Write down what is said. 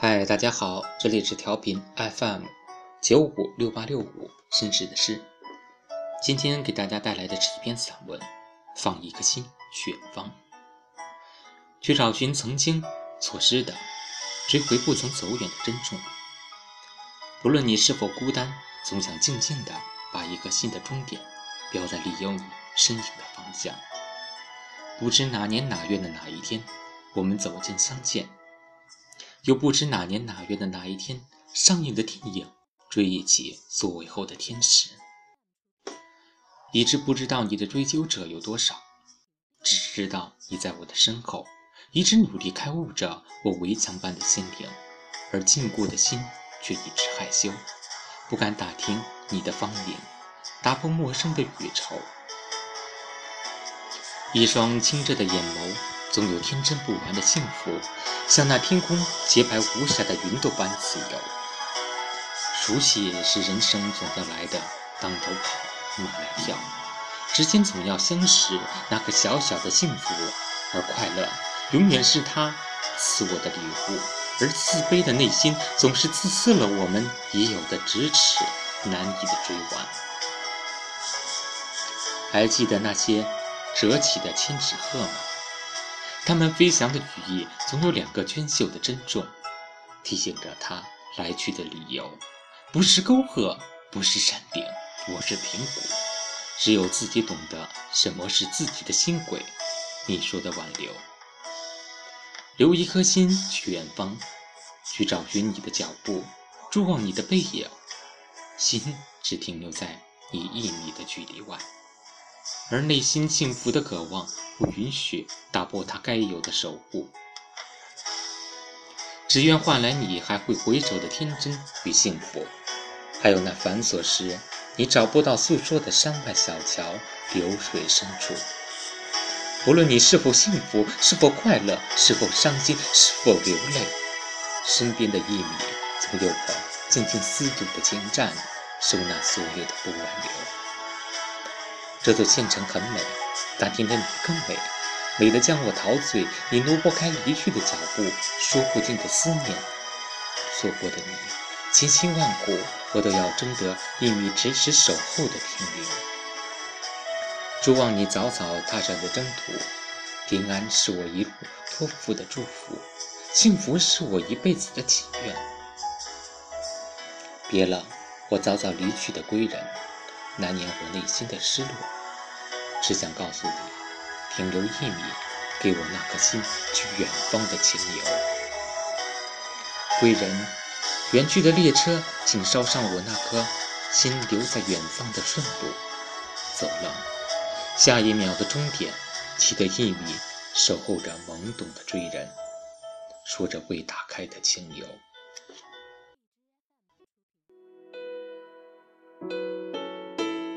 嗨，大家好，这里是调频 FM 九五六八六五绅士的诗。今天给大家带来的是一篇散文《放一颗心去远方》，去找寻曾经错失的，追回不曾走远的珍重。不论你是否孤单，总想静静的把一个新的终点标在离有你身影的方向。不知哪年哪月的哪一天，我们走进相见。又不知哪年哪月的哪一天上映的电影《追忆起座位后的天使》，一直不知道你的追求者有多少，只知道你在我的身后，一直努力开悟着我围墙般的心灵，而禁锢的心却一直害羞，不敢打听你的芳龄，打破陌生的语愁。一双清澈的眼眸。总有天真不完的幸福，像那天空洁白无瑕的云朵般自由。熟悉是人生总要来的，当头跑，马来跳，之间总要相识那个小小的幸福，而快乐永远是他赐我的礼物，而自卑的内心总是自私了我们已有的咫尺，难以的追完。还记得那些折起的千纸鹤吗？它们飞翔的羽翼总有两个娟秀的珍重，提醒着它来去的理由。不是沟壑，不是山顶，我是平谷。只有自己懂得什么是自己的心轨。你说的挽留，留一颗心去远方，去找寻你的脚步，注望你的背影。心只停留在你一米的距离外。而内心幸福的渴望不允许打破它该有的守护，只愿换来你还会回首的天真与幸福，还有那繁琐时你找不到诉说的山外小桥流水深处。无论你是否幸福，是否快乐，是否伤心，是否流泪，身边的一米总有个静静思读的情站，收纳所有的不挽留。这座县城很美，但听着你更美，美得将我陶醉。你挪不开离去的脚步，说不尽的思念。错过的你，千辛万苦，我都要争得一米咫尺守候的停留。祝望你早早踏上的征途，平安是我一路托付的祝福，幸福是我一辈子的祈愿。别了，我早早离去的归人，难掩我内心的失落。只想告诉你，停留一米，给我那颗心去远方的情由。归人，远去的列车，请捎上我那颗心留在远方的顺路。走了，下一秒的终点，记得一米，守候着懵懂的追人，说着未打开的情由。